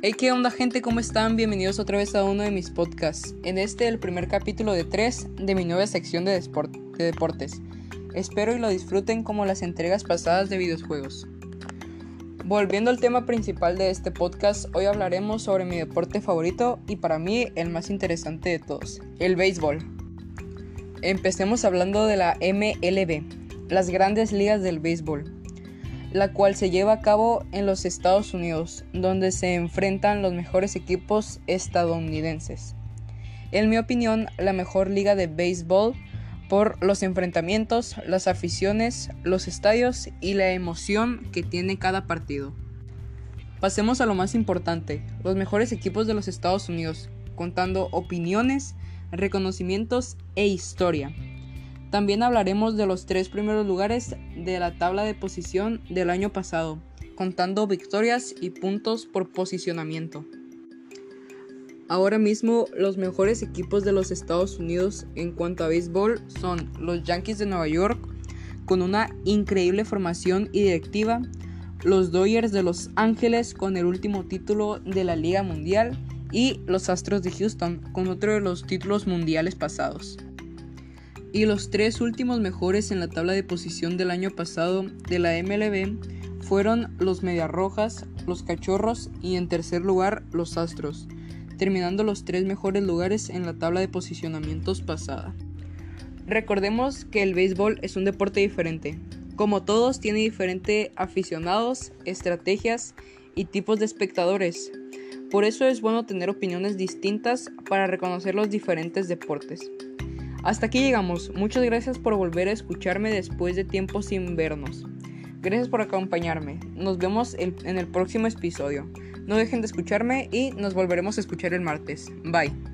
Hey, ¿qué onda gente? ¿Cómo están? Bienvenidos otra vez a uno de mis podcasts. En este, el primer capítulo de tres de mi nueva sección de, de deportes. Espero y lo disfruten como las entregas pasadas de videojuegos. Volviendo al tema principal de este podcast, hoy hablaremos sobre mi deporte favorito y para mí el más interesante de todos, el béisbol. Empecemos hablando de la MLB, las grandes ligas del béisbol la cual se lleva a cabo en los Estados Unidos, donde se enfrentan los mejores equipos estadounidenses. En mi opinión, la mejor liga de béisbol por los enfrentamientos, las aficiones, los estadios y la emoción que tiene cada partido. Pasemos a lo más importante, los mejores equipos de los Estados Unidos, contando opiniones, reconocimientos e historia. También hablaremos de los tres primeros lugares de la tabla de posición del año pasado, contando victorias y puntos por posicionamiento. Ahora mismo los mejores equipos de los Estados Unidos en cuanto a béisbol son los Yankees de Nueva York, con una increíble formación y directiva, los Dodgers de Los Ángeles con el último título de la Liga Mundial y los Astros de Houston con otro de los títulos mundiales pasados. Y los tres últimos mejores en la tabla de posición del año pasado de la MLB fueron los Medias Rojas, los Cachorros y en tercer lugar los Astros, terminando los tres mejores lugares en la tabla de posicionamientos pasada. Recordemos que el béisbol es un deporte diferente. Como todos, tiene diferentes aficionados, estrategias y tipos de espectadores. Por eso es bueno tener opiniones distintas para reconocer los diferentes deportes. Hasta aquí llegamos. Muchas gracias por volver a escucharme después de tiempo sin vernos. Gracias por acompañarme. Nos vemos en el próximo episodio. No dejen de escucharme y nos volveremos a escuchar el martes. Bye.